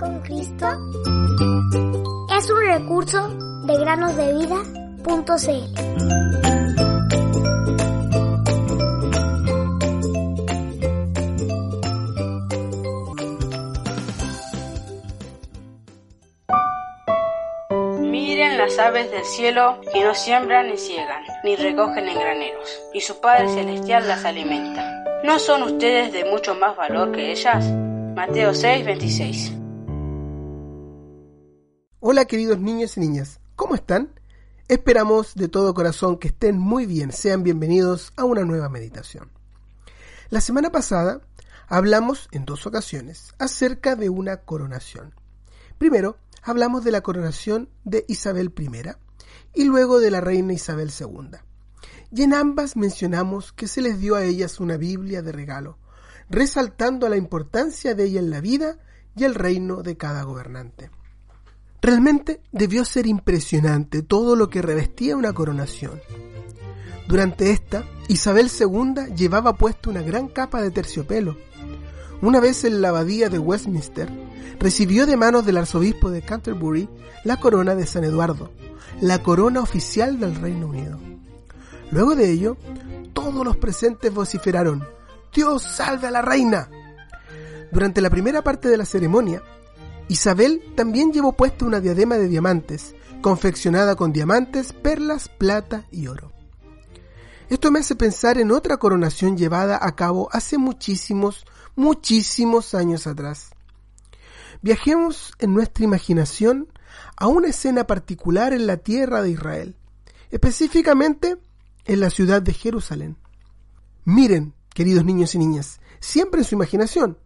con Cristo es un recurso de granosdevida.cl. Las aves del cielo que no siembran ni ciegan, ni recogen en graneros, y su Padre Celestial las alimenta. ¿No son ustedes de mucho más valor que ellas? Mateo 6, 26. Hola queridos niños y niñas, ¿cómo están? Esperamos de todo corazón que estén muy bien, sean bienvenidos a una nueva meditación. La semana pasada hablamos en dos ocasiones acerca de una coronación. Primero, hablamos de la coronación de Isabel I y luego de la reina Isabel II. Y en ambas mencionamos que se les dio a ellas una Biblia de regalo, resaltando la importancia de ella en la vida y el reino de cada gobernante. Realmente debió ser impresionante todo lo que revestía una coronación. Durante esta, Isabel II llevaba puesta una gran capa de terciopelo. Una vez en la abadía de Westminster, recibió de manos del arzobispo de Canterbury la corona de San Eduardo, la corona oficial del Reino Unido. Luego de ello, todos los presentes vociferaron, Dios salve a la reina. Durante la primera parte de la ceremonia, Isabel también llevó puesta una diadema de diamantes, confeccionada con diamantes, perlas, plata y oro. Esto me hace pensar en otra coronación llevada a cabo hace muchísimos, muchísimos años atrás. Viajemos en nuestra imaginación a una escena particular en la tierra de Israel, específicamente en la ciudad de Jerusalén. Miren, queridos niños y niñas, siempre en su imaginación,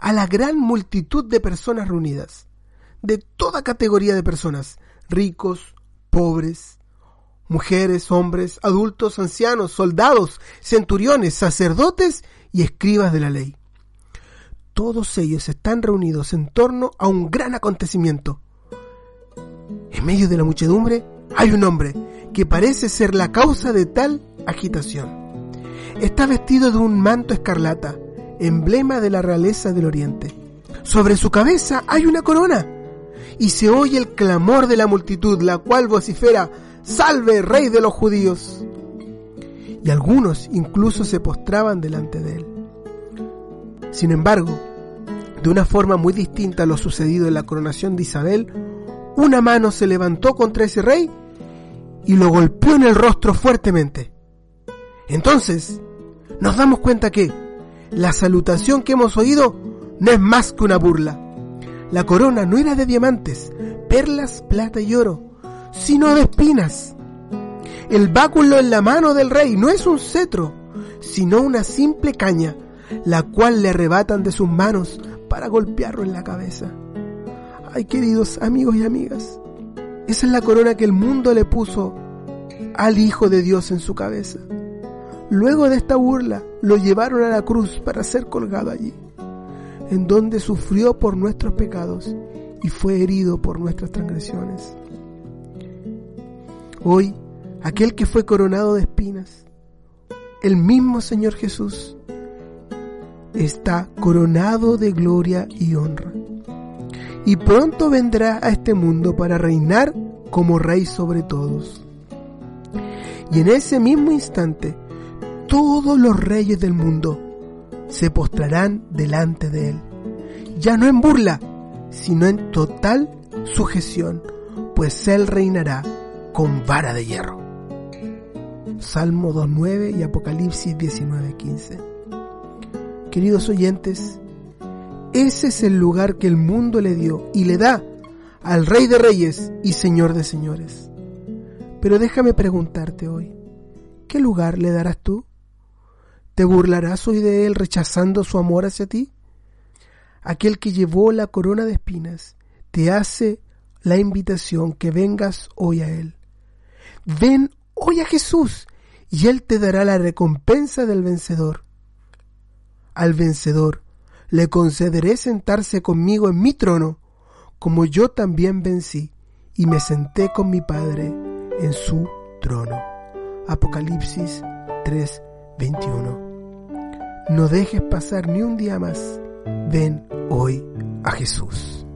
a la gran multitud de personas reunidas, de toda categoría de personas, ricos, pobres, mujeres, hombres, adultos, ancianos, soldados, centuriones, sacerdotes y escribas de la ley. Todos ellos están reunidos en torno a un gran acontecimiento. En medio de la muchedumbre hay un hombre que parece ser la causa de tal agitación. Está vestido de un manto escarlata, emblema de la realeza del oriente. Sobre su cabeza hay una corona y se oye el clamor de la multitud, la cual vocifera, Salve, rey de los judíos. Y algunos incluso se postraban delante de él. Sin embargo, de una forma muy distinta a lo sucedido en la coronación de Isabel, una mano se levantó contra ese rey y lo golpeó en el rostro fuertemente. Entonces, nos damos cuenta que la salutación que hemos oído no es más que una burla. La corona no era de diamantes, perlas, plata y oro, sino de espinas. El báculo en la mano del rey no es un cetro, sino una simple caña, la cual le arrebatan de sus manos para golpearlo en la cabeza. Ay, queridos amigos y amigas, esa es la corona que el mundo le puso al Hijo de Dios en su cabeza. Luego de esta burla, lo llevaron a la cruz para ser colgado allí, en donde sufrió por nuestros pecados y fue herido por nuestras transgresiones. Hoy, aquel que fue coronado de espinas, el mismo Señor Jesús, está coronado de gloria y honra. Y pronto vendrá a este mundo para reinar como rey sobre todos. Y en ese mismo instante, todos los reyes del mundo se postrarán delante de él. Ya no en burla, sino en total sujeción, pues él reinará con vara de hierro. Salmo 2.9 y Apocalipsis 19.15. Queridos oyentes, ese es el lugar que el mundo le dio y le da al Rey de Reyes y Señor de Señores. Pero déjame preguntarte hoy, ¿qué lugar le darás tú? ¿Te burlarás hoy de él rechazando su amor hacia ti? Aquel que llevó la corona de espinas te hace la invitación que vengas hoy a él. Ven hoy a Jesús y él te dará la recompensa del vencedor. Al vencedor le concederé sentarse conmigo en mi trono, como yo también vencí y me senté con mi Padre en su trono. Apocalipsis 3:21. No dejes pasar ni un día más. Ven hoy a Jesús.